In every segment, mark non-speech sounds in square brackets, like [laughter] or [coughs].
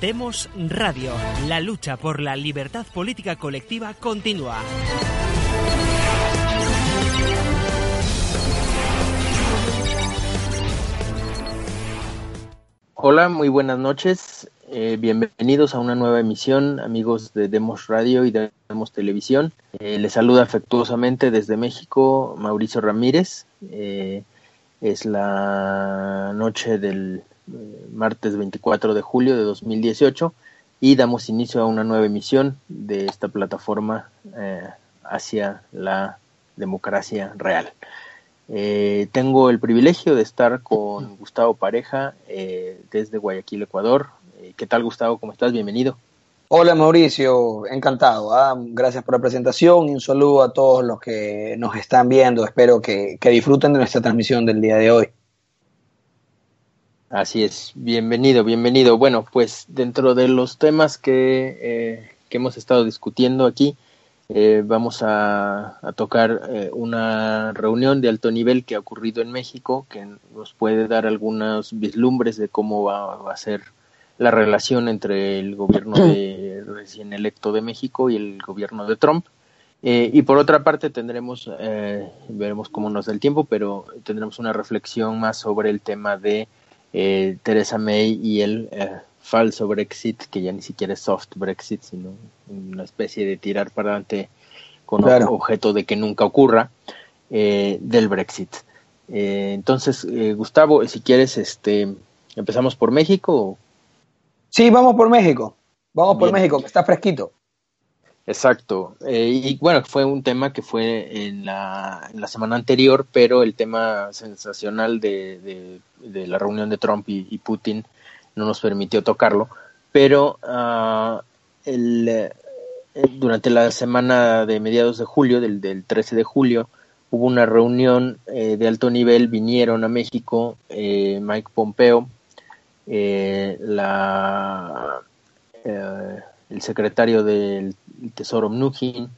Demos Radio. La lucha por la libertad política colectiva continúa. Hola, muy buenas noches. Eh, bienvenidos a una nueva emisión, amigos de Demos Radio y de Demos Televisión. Eh, les saluda afectuosamente desde México Mauricio Ramírez. Eh, es la noche del martes 24 de julio de 2018 y damos inicio a una nueva emisión de esta plataforma hacia la democracia real. Eh, tengo el privilegio de estar con Gustavo Pareja eh, desde Guayaquil, Ecuador. Eh, ¿Qué tal, Gustavo? ¿Cómo estás? Bienvenido. Hola, Mauricio. Encantado. ¿ah? Gracias por la presentación y un saludo a todos los que nos están viendo. Espero que, disfruten de nuestra transmisión del día de hoy. Así es. Bienvenido, bienvenido. Bueno, pues dentro de los temas que, que hemos estado discutiendo aquí, eh, vamos a, tocar eh, una reunión de alto nivel que ha ocurrido en México, que nos puede dar algunos vislumbres de cómo va, a ser la relación entre el gobierno de, [clears throat] recién electo de México y el gobierno de Trump. Eh, y por otra parte tendremos, veremos cómo nos da el tiempo, pero tendremos una reflexión más sobre el tema de Teresa May y el falso Brexit, que ya ni siquiera es soft Brexit, sino una especie de tirar para adelante con objeto de que nunca ocurra eh, del Brexit. Eh, entonces, eh, Gustavo, si quieres, este, empezamos por México. Sí, vamos por México. Vamos por México, que está fresquito. Exacto. y bueno, fue un tema que fue en la, en la semana anterior, pero el tema sensacional de, de, la reunión de Trump y Putin no nos permitió tocarlo, pero uh, eh, durante la semana de mediados de julio, del, del 13 de julio, hubo una reunión eh, de alto nivel, vinieron a México eh, Mike Pompeo, la, el secretario del Tesoro Mnuchin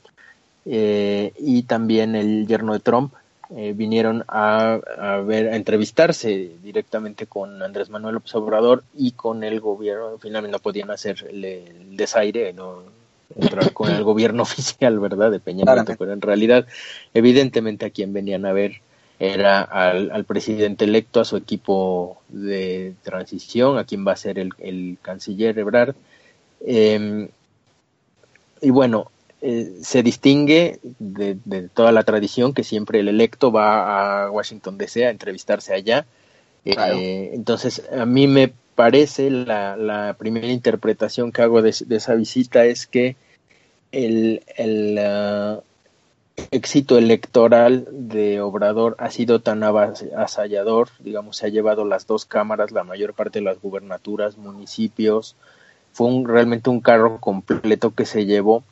y también el yerno de Trump, eh, vinieron a, ver, a entrevistarse directamente con Andrés Manuel López Obrador y con el gobierno. Finalmente no podían hacer el, desaire, no entrar con el gobierno [laughs] oficial, ¿verdad? De Peña Nieto, pero en realidad, evidentemente, a quien venían a ver era al, presidente electo, a su equipo de transición, a quien va a ser el, canciller Ebrard. Em, y bueno, eh, se distingue de, toda la tradición que siempre el electo va a Washington DC a entrevistarse allá. Eh, entonces, a mí me parece la, primera interpretación que hago de, esa visita es que el, uh, éxito electoral de Obrador ha sido tan avasallador, digamos, se ha llevado las dos cámaras, la mayor parte de las gubernaturas, municipios, fue un, realmente un carro completo que se llevó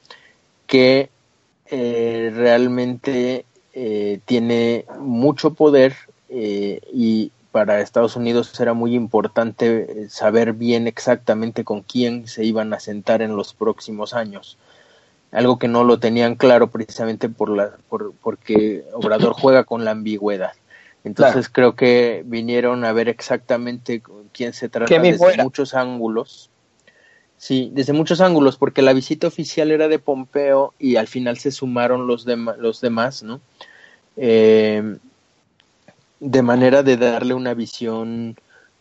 que eh, realmente eh, tiene mucho poder eh, y para Estados Unidos era muy importante saber bien exactamente con quién se iban a sentar en los próximos años. Algo que no lo tenían claro precisamente por la, por, porque Obrador [coughs] juega con la ambigüedad. Entonces creo que vinieron a ver exactamente con quién se trata desde muchos ángulos Sí, desde muchos ángulos, porque la visita oficial era de Pompeo y al final se sumaron los, los demás, ¿no? Eh, de manera de darle una visión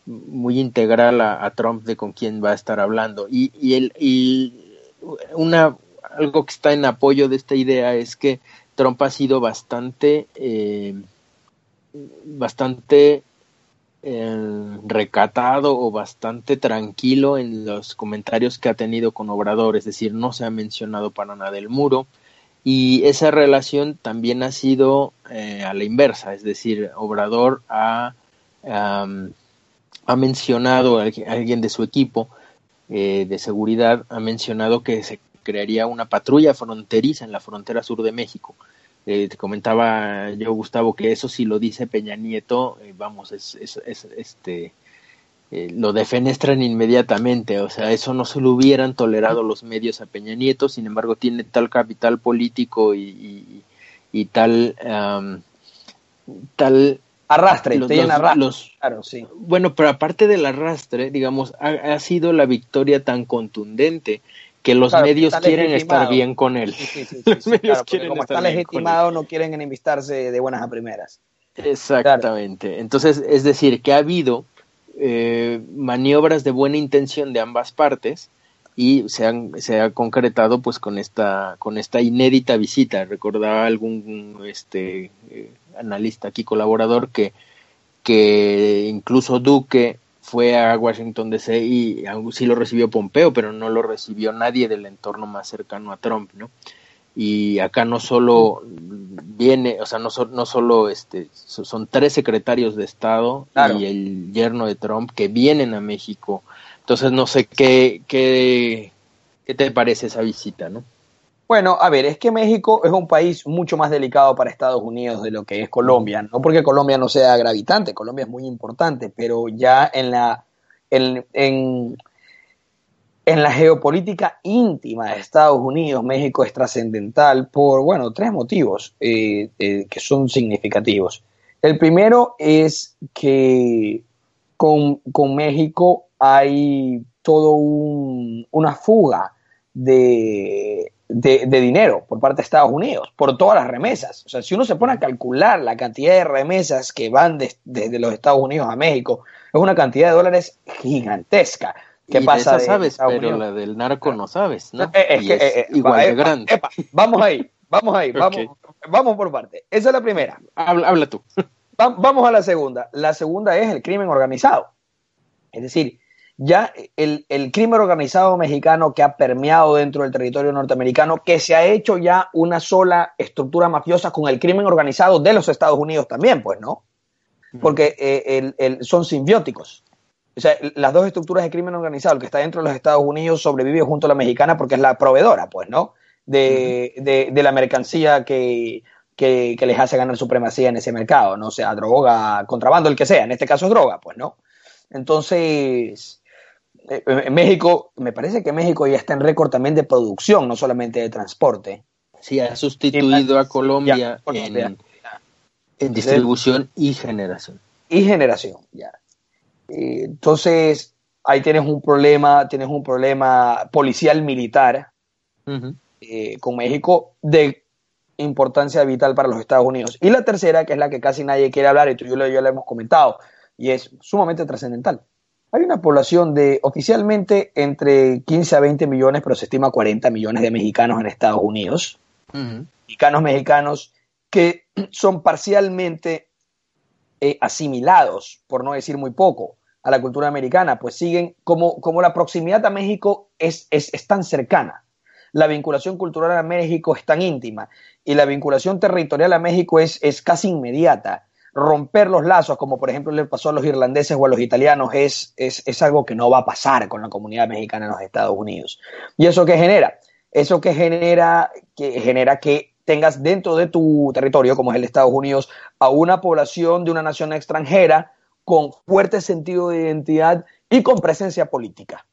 muy integral a, Trump de con quién va a estar hablando. Y, y, y una, algo que está en apoyo de esta idea es que Trump ha sido bastante, eh, bastante eh, recatado o bastante tranquilo en los comentarios que ha tenido con Obrador, es decir, no se ha mencionado para nada el muro. Y esa relación también ha sido eh, a la inversa, es decir, Obrador ha, ha mencionado a alguien de su equipo eh, de seguridad, ha mencionado que se crearía una patrulla fronteriza en la frontera sur de México eh, te comentaba yo, Gustavo, que eso si lo dice Peña Nieto, eh, vamos, es, es, este, eh, lo defenestran inmediatamente, o sea, eso no se lo hubieran tolerado los medios a Peña Nieto, sin embargo tiene tal capital político y, y, tal, tal Arrastre, los, tienen los- arrastre. los- claro, sí. bueno, pero aparte del arrastre, digamos, ha, ha sido la victoria tan contundente que los Claro, medios quieren legitimado. estar bien con él. Sí, sí, sí, [laughs] Los medios claro, quieren como estar está legitimado, no quieren enemistarse de buenas a primeras. Exactamente. Entonces, es decir, que ha habido eh, maniobras de buena intención de ambas partes y se, han, se ha concretado pues con esta con esta inédita visita. Recordaba algún este eh, analista aquí colaborador que que incluso Duque fue a Washington DC y sí lo recibió Pompeo, pero no lo recibió nadie del entorno más cercano a Trump, ¿no? Y acá no solo viene, o sea, no, so- no solo este, so- son tres secretarios de Estado Claro. y el yerno de Trump que vienen a México. Entonces no sé qué, qué, qué te parece esa visita, ¿no? Bueno, a ver, es que México es un país mucho más delicado para Estados Unidos de lo que es Colombia. No porque Colombia no sea gravitante, Colombia es muy importante, pero ya en la, en, en, la geopolítica íntima de Estados Unidos, México es trascendental por, bueno, tres motivos eh, eh, que son significativos. El primero es que con, con México hay todo un, una fuga de, de, de dinero por parte de Estados Unidos, por todas las remesas. O sea, si uno se pone a calcular la cantidad de remesas que van de- desde los Estados Unidos a México, es una cantidad de dólares gigantesca. ¿Qué Y de pasa esa sabes, pero Unidos? la del narco no sabes, ¿no? Eh, es Y que, es eh, eh, igual de grande. epa, vamos ahí, vamos ahí, [laughs] vamos, vamos por parte. Esa es la primera. Habla, habla tú. Va- vamos a la segunda. La segunda es el crimen organizado. Es decir, ya el, el crimen organizado mexicano que ha permeado dentro del territorio norteamericano, que se ha hecho ya una sola estructura mafiosa con el crimen organizado de los Estados Unidos también, pues, ¿no? Porque eh, el- el- son simbióticos. O sea, las dos estructuras de crimen organizado, el que está dentro de los Estados Unidos sobrevive junto a la mexicana porque es la proveedora, pues, ¿no? De, de- de la mercancía que, que, que les hace ganar supremacía en ese mercado, no sea droga, contrabando, el que sea, en este caso es droga, pues, ¿no? Entonces, en México, me parece que México ya está en récord también de producción, no solamente de transporte. Sí, ha sustituido a Colombia Ya, Colombia. en, en distribución y generación. y generación, ya. Eh, entonces, ahí tienes un problema, tienes un problema policial militar eh, con México de importancia vital para los Estados Unidos. Y la tercera, que es la que casi nadie quiere hablar, y tú y yo, yo la hemos comentado, y es sumamente trascendental. Hay una población de oficialmente entre 15 a 20 millones, pero se estima 40 millones de mexicanos en Estados Unidos. Mexicanos mexicanos que [clears throat] son parcialmente eh, asimilados, por no decir muy poco, a la cultura americana, pues siguen como, como la proximidad a México es, es, es tan cercana, la vinculación cultural a México es tan íntima y la vinculación territorial a México es, es casi inmediata. Romper los lazos, como por ejemplo le pasó a los irlandeses o a los italianos, es, es, es algo que no va a pasar con la comunidad mexicana en los Estados Unidos. ¿Y eso qué genera? Eso que genera que, genera que tengas dentro de tu territorio, como es el Estados Unidos, a una población de una nación extranjera con fuerte sentido de identidad y con presencia política.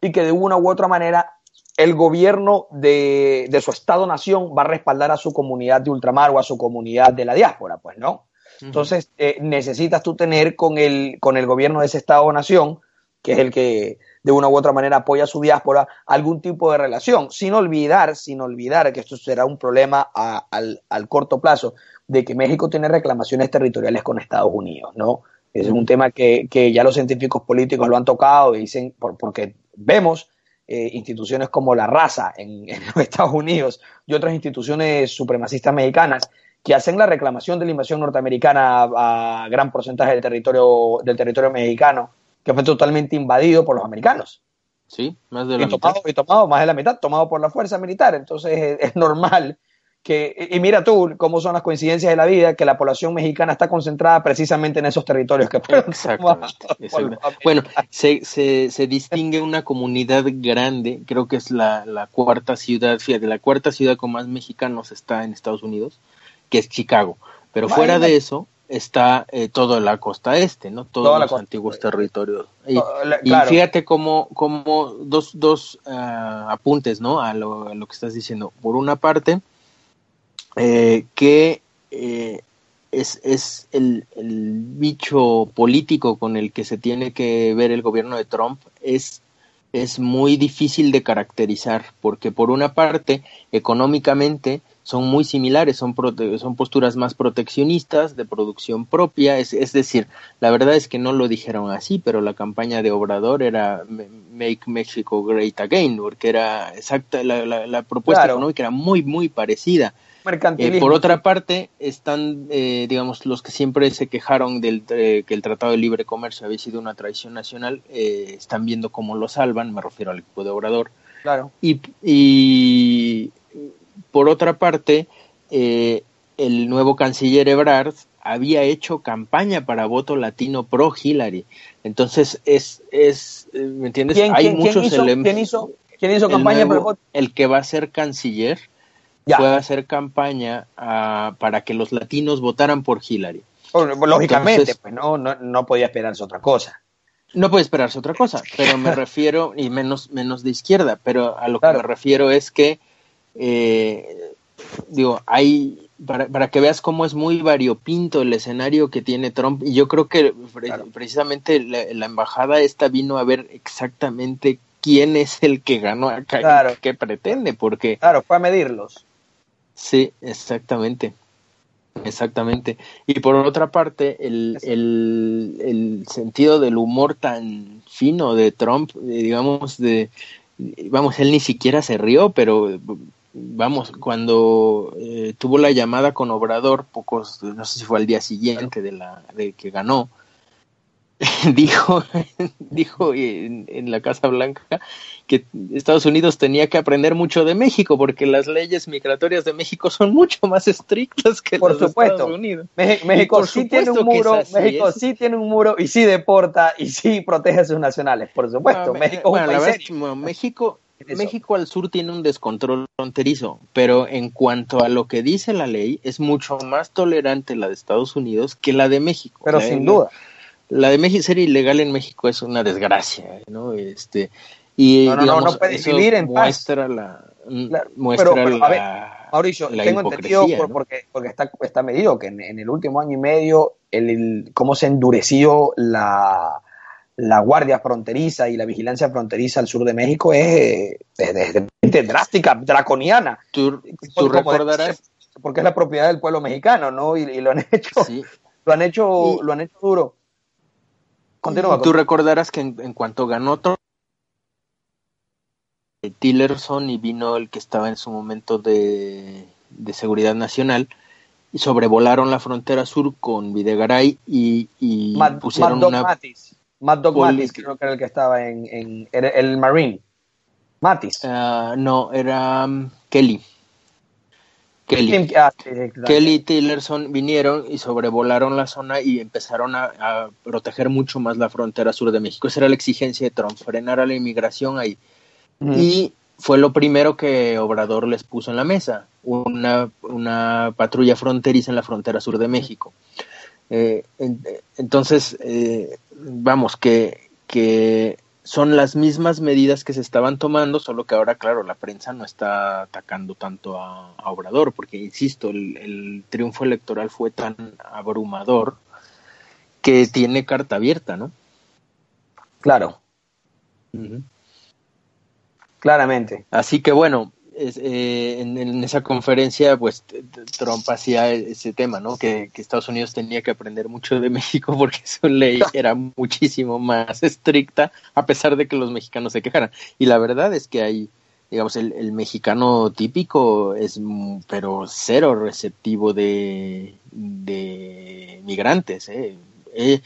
Y que de una u otra manera el gobierno de, de su Estado-nación va a respaldar a su comunidad de ultramar o a su comunidad de la diáspora, pues no. Entonces, eh, necesitas tú tener con el, con el gobierno de ese Estado-nación, que es el que de una u otra manera apoya a su diáspora, algún tipo de relación, sin olvidar, sin olvidar que esto será un problema a- al, al corto plazo, de que México tiene reclamaciones territoriales con Estados Unidos, ¿no? Ese es un tema que, que ya los científicos políticos lo han tocado y dicen, por- porque vemos eh, instituciones como la raza en, [laughs] en los Estados Unidos y otras instituciones supremacistas mexicanas que hacen la reclamación de la invasión norteamericana a, a gran porcentaje del territorio, del territorio mexicano, que fue totalmente invadido por los americanos. Sí, más de la Y mitad. y tomado más de la mitad, tomado por la fuerza militar. Entonces es, es normal que, y mira tú cómo son las coincidencias de la vida, que la población mexicana está concentrada precisamente en esos territorios que Exactamente. Bueno, se, se, se distingue una comunidad grande, creo que es la, la cuarta ciudad, fíjate, la cuarta ciudad con más mexicanos está en Estados Unidos, que es Chicago. Pero fuera de eso está eh, toda la costa este, ¿no? Todos Toda los costa antiguos territorios. Y, fíjate cómo, cómo dos, dos ah, apuntes, ¿no? A lo, a lo que estás diciendo. Por una parte, eh, que eh, es, es el, el, bicho político con el que se tiene que ver el gobierno de Trump es, es muy difícil de caracterizar, porque por una parte, económicamente, son muy similares, son, son posturas más proteccionistas, de producción propia, es, es, decir, la verdad es que no lo dijeron así, pero la campaña de Obrador era Make Mexico Great Again, porque era exacta, la, la, la propuesta claro. económica era muy, muy parecida. Eh, por otra parte, están, eh, digamos, los que siempre se quejaron del eh, que el Tratado de Libre Comercio había sido una traición nacional, eh, están viendo cómo lo salvan, me refiero al equipo de Obrador. Claro. Y, y por otra parte, eh, el nuevo canciller Ebrard había hecho campaña para voto latino pro Hillary. Entonces, es, es ¿me entiendes? ¿Quién, Hay quién, muchos quién hizo, elementos. ¿quién hizo, quién hizo campaña para el voto? el que va a ser canciller Ya. fue a hacer campaña ah, para que los latinos votaran por Hillary. Bueno, Lógicamente, Entonces- pues no, no, no podía esperarse otra cosa. No puede esperarse otra cosa, pero me [laughs] refiero, y menos, menos de izquierda, pero a lo Claro. que me refiero es que, eh, digo, hay, para, para que veas cómo es muy variopinto el escenario que tiene Trump, y yo creo que pre- Claro. precisamente la, la embajada esta vino a ver exactamente quién es el que ganó acá Claro. y qué pretende, porque Claro, fue a medirlos. Sí, exactamente. Exactamente. Y por otra parte, el, el, el sentido del humor tan fino de Trump, eh, digamos, de, vamos, él ni siquiera se rió, pero vamos, cuando eh, tuvo la llamada con Obrador, pocos, no sé si fue al día siguiente de la, de que ganó, [laughs] dijo, [laughs] dijo en, en la Casa Blanca que Estados Unidos tenía que aprender mucho de México porque las leyes migratorias de México son mucho más estrictas que Por las de supuesto. Estados Unidos. México por sí tiene un muro, México es- sí tiene un muro y sí deporta y sí protege a sus nacionales, por supuesto. Bueno, México es un país verdad serio. México. México al sur tiene un descontrol fronterizo, pero en cuanto a lo que dice la ley, es mucho más tolerante la de Estados Unidos que la de México. Pero La- sin la- duda. La de México, ser ilegal en México es una desgracia, ¿no? Este, y No, no, digamos, no puedes eso vivir en paz. muestra la, Claro, muestra pero- pero, a ver, la, Mauricio, la tengo entendido hipocresía, por- ¿no? porque, porque está, está medido que en, en el último año y medio el, el- cómo se ha endurecido la, la guardia fronteriza y la vigilancia fronteriza al sur de México es, eh, es- es- es drástica, draconiana. Tú, recordarás, porque es la propiedad del pueblo mexicano, ¿no? Y, y lo han [laughs] hecho, sí, lo han hecho, Y- lo han hecho duro. Continúa. Tú recordarás que en, en cuanto ganó Trump, eh, Tillerson y vino el que estaba en su momento de, de seguridad nacional y sobrevolaron la frontera sur con Videgaray y, y Matt, pusieron Dog una Matis. Matt Dog Matis, creo que era el que estaba en, en era el Marine. Matis. ah, no era um, Kelly Kelly Tim- ah, sí. Kelly y Tillerson vinieron y sobrevolaron la zona y empezaron a, a proteger mucho más la frontera sur de México. Esa era la exigencia de Trump, frenar a la inmigración ahí. Y fue lo primero que Obrador les puso en la mesa, una, una patrulla fronteriza en la frontera sur de México. Eh, en- entonces, eh, vamos, que, que son las mismas medidas que se estaban tomando, solo que ahora, claro, la prensa no está atacando tanto a, a Obrador, porque, insisto, el, el triunfo electoral fue tan abrumador que tiene carta abierta, ¿no? Claro, claramente. Así que bueno, es, eh, en, en esa conferencia, pues Trump hacía ese tema, ¿no? Que, que Estados Unidos tenía que aprender mucho de [laughs] México porque su ley [laughs] era muchísimo más estricta, a pesar de que los mexicanos se quejaran. Y la verdad es que hay, digamos, el, el mexicano típico es, mm, pero cero receptivo de, de migrantes, ¿eh? Eh,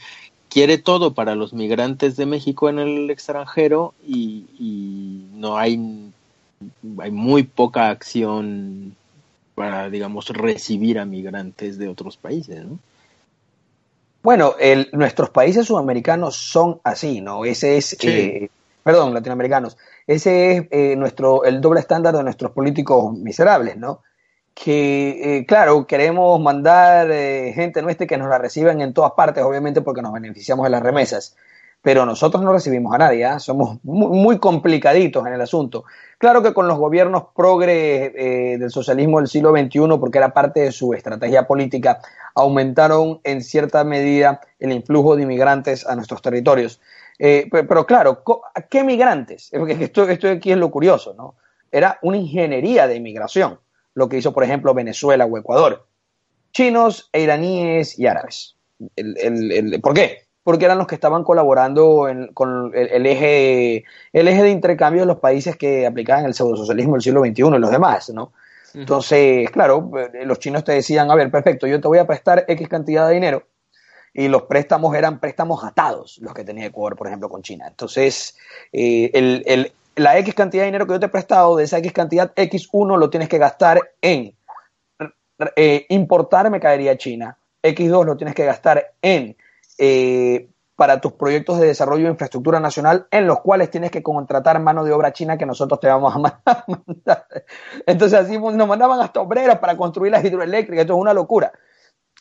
quiere todo para los migrantes de México en el extranjero y, y no hay hay muy poca acción para digamos recibir a migrantes de otros países ¿no? Bueno, el, nuestros países sudamericanos son así, ¿no? Ese es, Sí. eh, perdón, latinoamericanos, ese es eh, nuestro, el doble estándar de nuestros políticos miserables, ¿no? Que, eh, claro, queremos mandar gente nuestra que nos la reciban en todas partes, obviamente porque nos beneficiamos de las remesas. Pero nosotros no recibimos a nadie, ¿ah? somos muy, complicaditos en el asunto. Claro que con los gobiernos progres eh, del socialismo del siglo XXI, porque era parte de su estrategia política, aumentaron en cierta medida el influjo de inmigrantes a nuestros territorios. Eh, pero, claro, ¿qué migrantes? Porque esto, aquí es lo curioso, ¿no? Era una ingeniería de inmigración, lo que hizo, por ejemplo, Venezuela o Ecuador. Chinos, iraníes y árabes. ¿Por qué? Porque eran los que estaban colaborando con el, eje, el eje de intercambio de los países que aplicaban el pseudosocialismo del siglo XXI y los demás, ¿no? Entonces, claro, eh, los chinos te decían, a ver, perfecto, yo te voy a prestar X cantidad de dinero, y los préstamos eran préstamos atados, los que tenía Ecuador, por ejemplo, con China. Entonces, eh, la X cantidad de dinero que yo te he prestado, de esa X cantidad, X1 lo tienes que gastar en eh, importar mercadería China, X2 lo tienes que gastar en eh, para tus proyectos de desarrollo de infraestructura nacional en los cuales tienes que contratar mano de obra china que nosotros te vamos a [laughs] mandar. Entonces así nos mandaban hasta obreras para construir las hidroeléctricas, esto es una locura.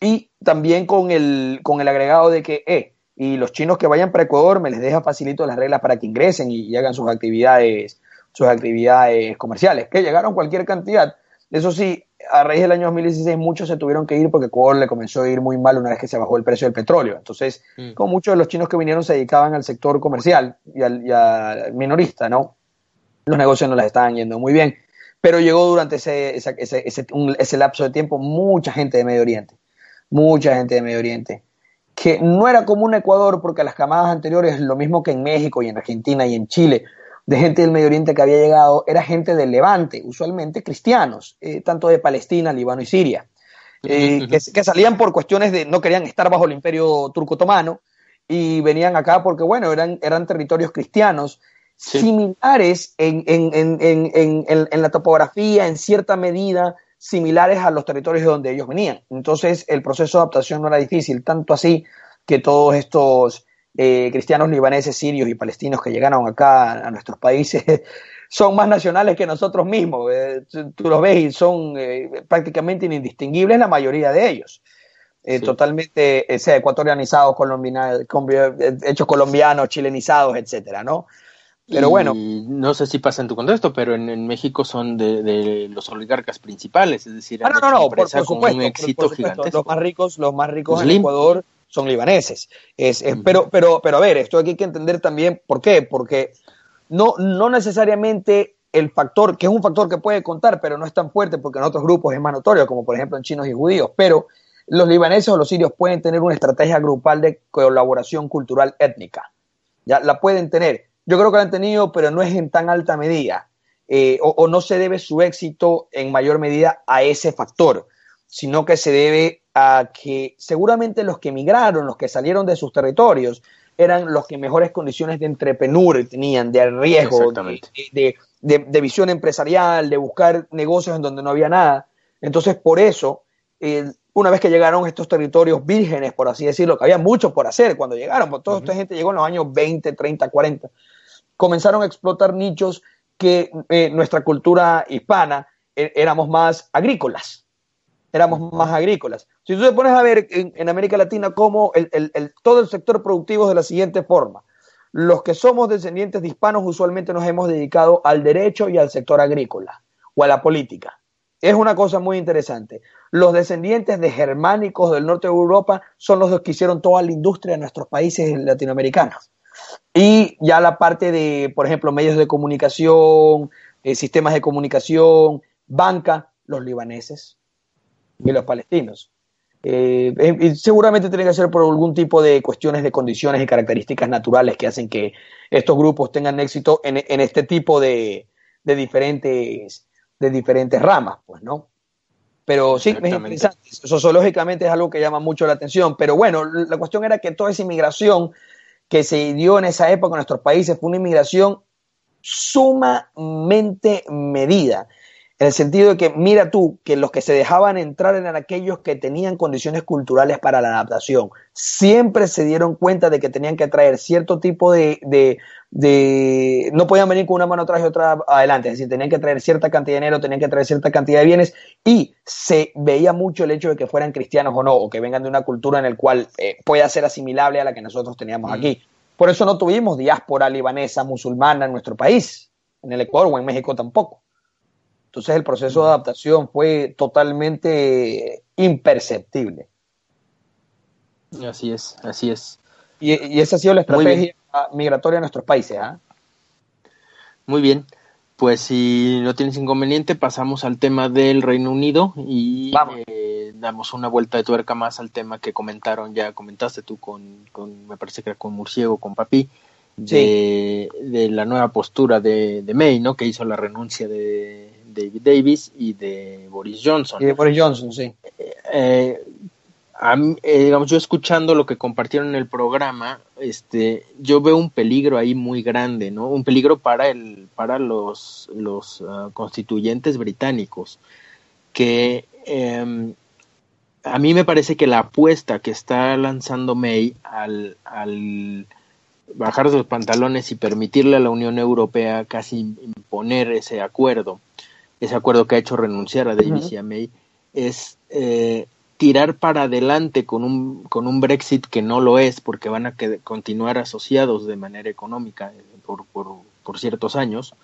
Y también con el, con el agregado de que, eh, y los chinos que vayan para Ecuador me les deja facilito las reglas para que ingresen y, y hagan sus actividades, sus actividades comerciales, que llegaron cualquier cantidad. Eso sí, a raíz del año 2016 muchos se tuvieron que ir porque Ecuador le comenzó a ir muy mal una vez que se bajó el precio del petróleo. Entonces, mm. como muchos de los chinos que vinieron se dedicaban al sector comercial y al, minorista, ¿no? Los negocios no les estaban yendo muy bien. Pero llegó durante ese, ese, ese, ese lapso de tiempo mucha gente de Medio Oriente. Mucha gente de Medio Oriente. Que no era como un Ecuador porque las camadas anteriores, lo mismo que en México y en Argentina y en Chile, de gente del Medio Oriente que había llegado era gente del Levante, usualmente cristianos, eh, tanto de Palestina, Líbano y Siria, eh, que, salían por cuestiones de no querían estar bajo el imperio turco-otomano y venían acá porque, bueno, eran, eran territorios cristianos similares en, en, la topografía, en cierta medida, similares a los territorios de donde ellos venían. Entonces, el proceso de adaptación no era difícil, tanto así que todos estos eh, cristianos libaneses, sirios y palestinos que llegaron acá a, nuestros países [laughs] son más nacionales que nosotros mismos. Eh, tú los ves y son eh, prácticamente indistinguibles la mayoría de ellos. Totalmente sea, ecuatorianizados, hechos colombianos, chilenizados, etcétera, ¿no? Pero bueno. No sé si pasa en tu contexto, pero en, México son de, los oligarcas principales, es decir, ah, no, no, no, por, supuesto, un éxito Los más ricos, los más ricos en Ecuador son libaneses. Es, pero, pero, pero a ver, esto aquí hay que entender también por qué, porque no, no necesariamente el factor, que es un factor que puede contar, pero no es tan fuerte porque en otros grupos es más notorio, como por ejemplo en chinos y judíos, pero los libaneses o los sirios pueden tener una estrategia grupal de colaboración cultural étnica. Ya la pueden tener. Yo creo que la han tenido, pero no es en tan alta medida. Eh, o, no se debe su éxito en mayor medida a ese factor, sino que se debe a que seguramente los que emigraron, los que salieron de sus territorios, eran los que mejores condiciones de entrepenur tenían, de riesgo, de, de, visión empresarial, de buscar negocios en donde no había nada. Entonces, por eso, una vez que llegaron a estos territorios vírgenes, por así decirlo, que había mucho por hacer cuando llegaron, porque toda esta gente llegó en los años 20, 30, 40, comenzaron a explotar nichos que eh, nuestra cultura hispana eh, éramos más agrícolas éramos más agrícolas. Si tú te pones a ver en, América Latina cómo todo el sector productivo es de la siguiente forma. Los que somos descendientes de hispanos usualmente nos hemos dedicado al derecho y al sector agrícola o a la política. Es una cosa muy interesante. Los descendientes de germánicos del norte de Europa son los que hicieron toda la industria de nuestros países latinoamericanos. Y ya la parte de, por ejemplo, medios de comunicación, eh, sistemas de comunicación, banca, los libaneses y los palestinos. Eh, eh seguramente tiene que ser por algún tipo de cuestiones de condiciones y características naturales que hacen que estos grupos tengan éxito en, este tipo de, diferentes, de diferentes ramas, pues, ¿no? Pero sí, es interesante. Sociológicamente es algo que llama mucho la atención. Pero bueno, la cuestión era que toda esa inmigración que se dio en esa época en nuestros países fue una inmigración sumamente medida en el sentido de que, mira tú, que los que se dejaban entrar eran aquellos que tenían condiciones culturales para la adaptación. Siempre se dieron cuenta de que tenían que traer cierto tipo de, de, no podían venir con una mano atrás y otra adelante, es decir, tenían que traer cierta cantidad de dinero, tenían que traer cierta cantidad de bienes y se veía mucho el hecho de que fueran cristianos o no, o que vengan de una cultura en la cual eh, pueda ser asimilable a la que nosotros teníamos aquí. Por eso no tuvimos diáspora libanesa musulmana en nuestro país, en el Ecuador o en México tampoco. Entonces el proceso de adaptación fue totalmente imperceptible. Así es, así es. Y, esa ha sido la estrategia migratoria de nuestros países. ¿ah? Muy bien. Pues si no tienes inconveniente, pasamos al tema del Reino Unido y eh, damos una vuelta de tuerca más al tema que comentaron, ya comentaste tú con, con me parece que era con Murciego, con Papi, de, de, la nueva postura de, de, May, ¿no? Que hizo la renuncia de David Davis y de Boris Johnson. Y de Boris Johnson, sí. Eh, eh, digamos, yo escuchando lo que compartieron en el programa, este, yo veo un peligro ahí muy grande, ¿no? Un peligro para el, para los, los ah, constituyentes británicos, que em, a mí me parece que la apuesta que está lanzando May al, al bajar sus pantalones y permitirle a la Unión Europea casi imponer ese acuerdo, ese acuerdo que ha hecho renunciar a Davis y a May, es eh, tirar para adelante con un, con un Brexit que no lo es, porque van a continuar asociados de manera económica eh, por, por, por, ciertos años,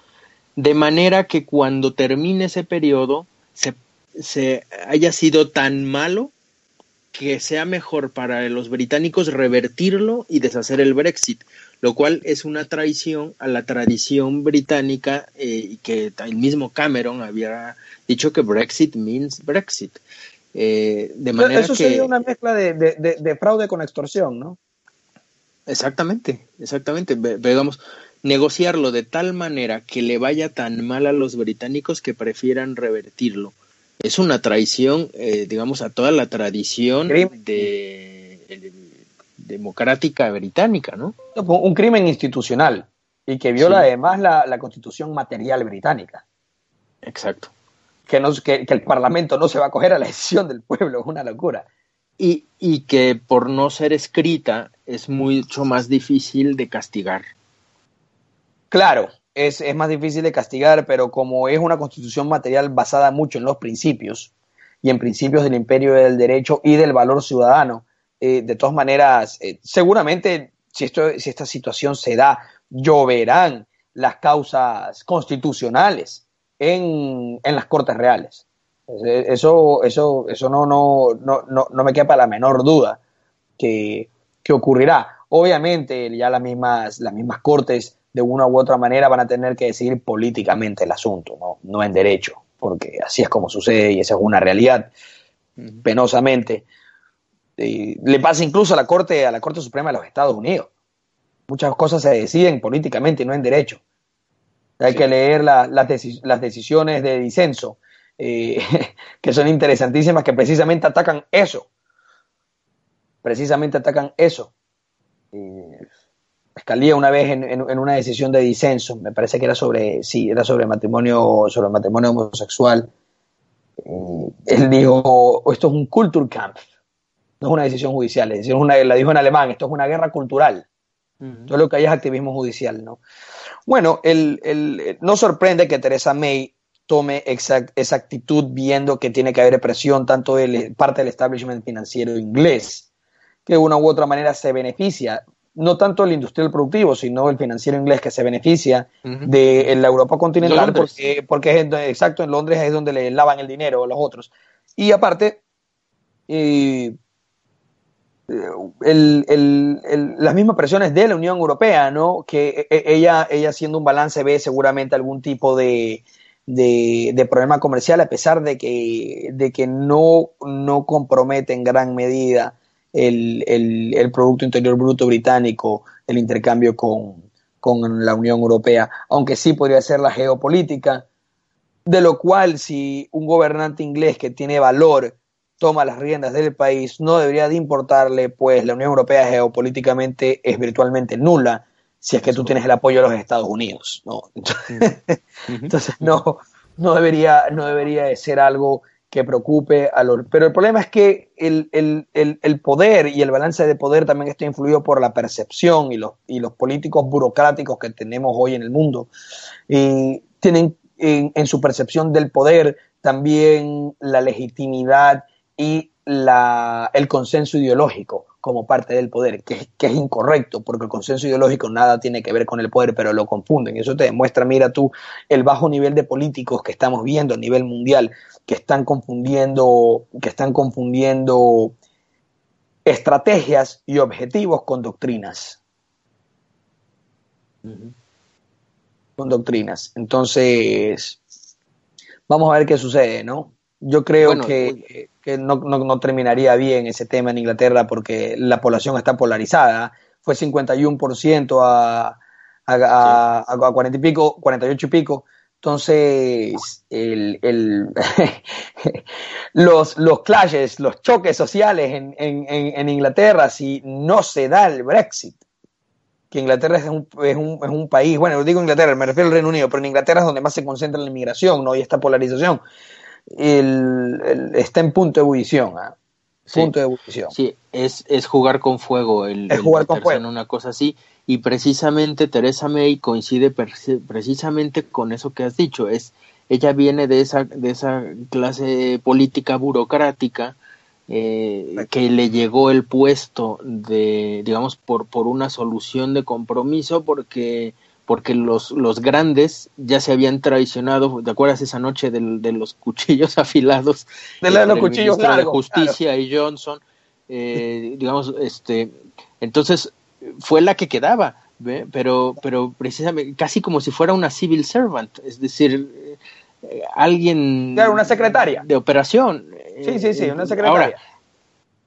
de manera que cuando termine ese periodo se, se haya sido tan malo que sea mejor para los británicos revertirlo y deshacer el Brexit, lo cual es una traición a la tradición británica eh, y que el mismo Cameron había dicho que Brexit means Brexit. Eh, de manera Eso sería una mezcla de, fraude con extorsión, ¿no? Exactamente, exactamente. Digamos, negociarlo de tal manera que le vaya tan mal a los británicos que prefieran revertirlo. Es una traición, eh, digamos, a toda la tradición de, democrática británica, ¿no? Un crimen institucional y que viola además la constitución material británica. Exacto que, no, que, el Parlamento no se va a coger a la decisión del pueblo, es una locura. Y, y que por no ser escrita es mucho más difícil de castigar. Claro, es, es, más difícil de castigar, pero como es una constitución material basada mucho en los principios y en principios del imperio del derecho y del valor ciudadano, eh, de todas maneras, eh, seguramente si, esto, si esta situación se da, lloverán las causas constitucionales en, en las Cortes Reales. Eso, eso, eso no, no, no, no, me queda la menor duda que, que, ocurrirá. Obviamente, ya las mismas, las mismas Cortes, de una u otra manera, van a tener que decidir políticamente el asunto, no, no en derecho, porque así es como sucede y esa es una realidad, penosamente. le pasa incluso a la Corte, a la Corte Suprema de los Estados Unidos. Muchas cosas se deciden políticamente y no en derecho. Hay que leer las decisiones de disenso, eh, [laughs] que son interesantísimas, que precisamente atacan eso. Precisamente atacan eso. Eh, Escalía una vez en, una decisión de disenso, me parece que era sobre, sí, era sobre matrimonio, sobre matrimonio homosexual. Eh, él dijo, esto es un Kulturkampf, no es una decisión judicial, es una, la dijo en alemán, esto es una guerra cultural. Todo lo que hay es activismo judicial, ¿no? Bueno, el, no sorprende que Teresa May tome esa, actitud viendo que tiene que haber presión tanto de parte del establishment financiero inglés, que de una u otra manera se beneficia, no tanto el industrial productivo, sino el financiero inglés que se beneficia de la Europa continental, porque, porque es exacto, en Londres es donde le lavan el dinero a los otros. Y aparte, eh, las mismas presiones de la Unión Europea, ¿no? Que e, e, ella, ella haciendo un balance ve seguramente algún tipo de, de, problema comercial, a pesar de que, de que no, no compromete en gran medida el, Producto Interior Bruto británico, el intercambio con, con la Unión Europea, aunque sí podría ser la geopolítica, de lo cual si un gobernante inglés que tiene valor toma las riendas del país, no debería de importarle, pues la Unión Europea geopolíticamente es virtualmente nula si es que tú tienes el apoyo de los Estados Unidos. ¿no? [laughs] Entonces, no, no, debería, no debería de ser algo que preocupe a los... Pero el problema es que el, poder y el balance de poder también está influido por la percepción y los, y los políticos burocráticos que tenemos hoy en el mundo. Y tienen en, en su percepción del poder también la legitimidad y la, el consenso ideológico como parte del poder, que, es incorrecto, porque el consenso ideológico nada tiene que ver con el poder, pero lo confunden. Eso te demuestra, mira tú, el bajo nivel de políticos que estamos viendo a nivel mundial, que están confundiendo, que están confundiendo estrategias y objetivos con doctrinas. Con doctrinas. Entonces, vamos a ver qué sucede, ¿no? Yo creo que, que no, no, no, terminaría bien ese tema en Inglaterra porque la población está polarizada. Fue 51% a, a, a, a 40 y pico, 48 y pico. Entonces, el, el [laughs] los, los clashes, los choques sociales en, en, en, Inglaterra, si no se da el Brexit, que Inglaterra es un, es, un, es un país, bueno, digo Inglaterra, me refiero al Reino Unido, pero en Inglaterra es donde más se concentra la inmigración, ¿no? Y esta polarización el, el, está en punto de ebullición. ¿eh? Punto sí, de ebullición. Sí, es, es jugar con fuego el, es jugar con fuego. en una cosa así. Y precisamente Teresa May coincide precisamente con eso que has dicho. Es, ella viene de esa, de esa clase política burocrática eh, que le llegó el puesto de, digamos, por, por una solución de compromiso, porque porque los, los grandes ya se habían traicionado, ¿te acuerdas esa noche del, de los cuchillos [laughs] afilados? De la, los cuchillos largos. De Justicia claro. y Johnson, eh, digamos, este, entonces fue la que quedaba, ¿ve? pero, pero precisamente casi como si fuera una civil servant, es decir, eh, alguien... Claro, una secretaria. De operación. Sí, sí, sí, una secretaria. Ahora,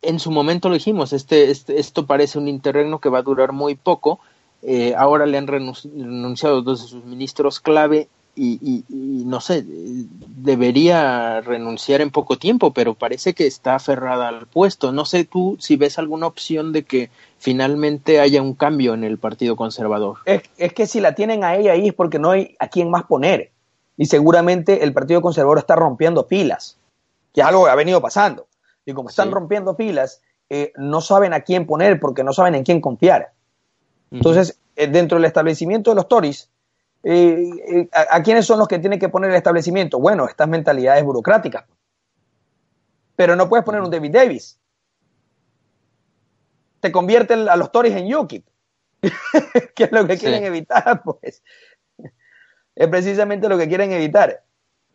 en su momento lo dijimos, este, este, esto parece un interregno que va a durar muy poco, eh, ahora le han renunciado dos de sus ministros clave y, y, y, no sé, debería renunciar en poco tiempo, pero parece que está aferrada al puesto. No sé tú si ves alguna opción de que finalmente haya un cambio en el Partido Conservador. Es, es que si la tienen a ella ahí es porque no hay a quién más poner. Y seguramente el Partido Conservador está rompiendo pilas, que es algo que ha venido pasando. Y como están sí. rompiendo pilas, eh, no saben a quién poner porque no saben en quién confiar. Entonces, eh, dentro del establecimiento de los Tories, eh, eh, ¿a, ¿a, quiénes son los que tienen que poner el establecimiento? Bueno, estas mentalidades burocráticas. Pero no puedes poner un David Davis. Te convierte a los Tories en UKIP. [laughs] que es lo que quieren sí. evitar, pues. Es precisamente lo que quieren evitar.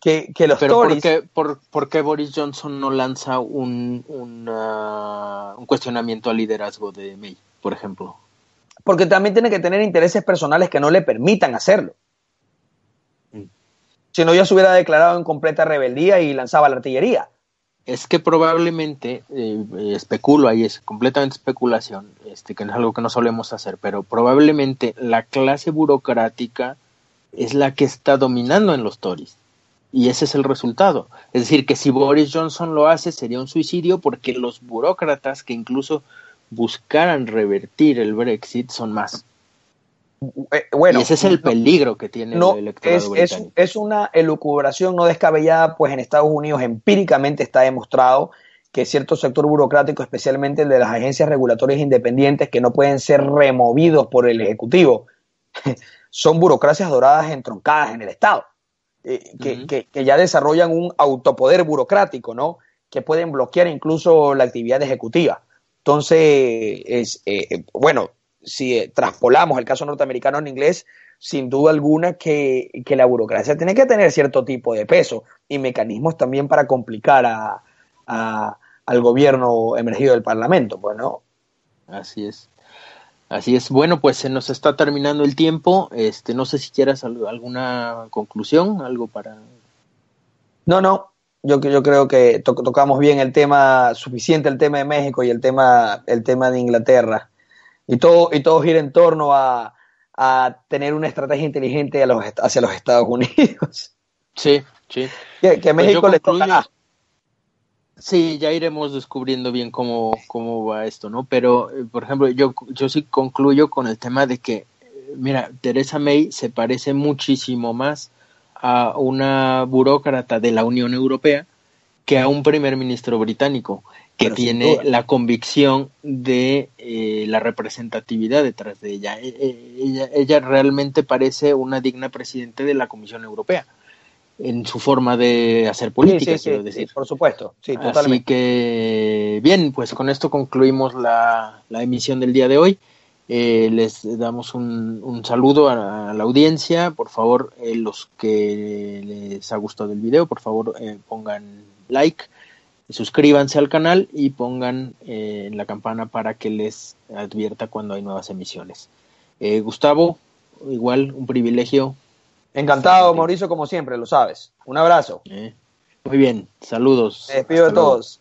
Que, que los Pero Tories. ¿por qué, por, por qué, Boris Johnson no lanza un, un, uh, un cuestionamiento al liderazgo de May, por ejemplo? Porque también tiene que tener intereses personales que no le permitan hacerlo. Mm. Si no, ya se hubiera declarado en completa rebeldía y lanzaba la artillería. Es que probablemente, eh, especulo ahí, es completamente especulación, este, que es algo que no solemos hacer, pero probablemente la clase burocrática es la que está dominando en los Tories. Y ese es el resultado. Es decir, que si Boris Johnson lo hace sería un suicidio porque los burócratas que incluso buscaran revertir el Brexit son más. Eh, bueno, y ese es el peligro que tiene no, el electorado es, es, es, una elucubración no descabellada, pues en Estados Unidos empíricamente está demostrado que cierto sector burocrático, especialmente el de las agencias regulatorias independientes que no pueden ser removidos por el Ejecutivo, [laughs] son burocracias doradas entroncadas en el Estado, eh, que, uh -huh. que, que, ya desarrollan un autopoder burocrático, ¿no? Que pueden bloquear incluso la actividad ejecutiva. Entonces, es, eh, bueno, si eh, traspolamos el caso norteamericano en inglés, sin duda alguna que, que, la burocracia tiene que tener cierto tipo de peso y mecanismos también para complicar a, a, al gobierno emergido del Parlamento, pues, ¿no? Así es. Así es. Bueno, pues se nos está terminando el tiempo. Este, no sé si quieras alguna conclusión, algo para. No, no. Yo, yo creo que to tocamos bien el tema, suficiente el tema de México y el tema, el tema de Inglaterra. Y todo, y todo gira en torno a, a tener una estrategia inteligente a los, hacia los Estados Unidos. Sí, sí. Que, que a México pues le toca. Sí, ya iremos descubriendo bien cómo, cómo va esto, ¿no? Pero, eh, por ejemplo, yo, yo sí concluyo con el tema de que, mira, Teresa May se parece muchísimo más a una burócrata de la Unión Europea que a un primer ministro británico que Pero tiene la convicción de eh, la representatividad detrás de ella. ella. Ella realmente parece una digna presidente de la Comisión Europea. en su forma de hacer política, sí, sí, sí, por supuesto, sí, totalmente. Así que, bien, pues con esto concluimos la, la emisión del día de hoy. Eh, les damos un, un saludo a, la audiencia. Por favor, eh, los que les ha gustado el video, por favor eh, pongan like, suscríbanse al canal y pongan en la campana para que les advierta cuando hay nuevas emisiones. Gustavo, igual un privilegio Encantado, Mauricio, como siempre, lo sabes. Un abrazo. Eh, muy bien, saludos. Despido de todos.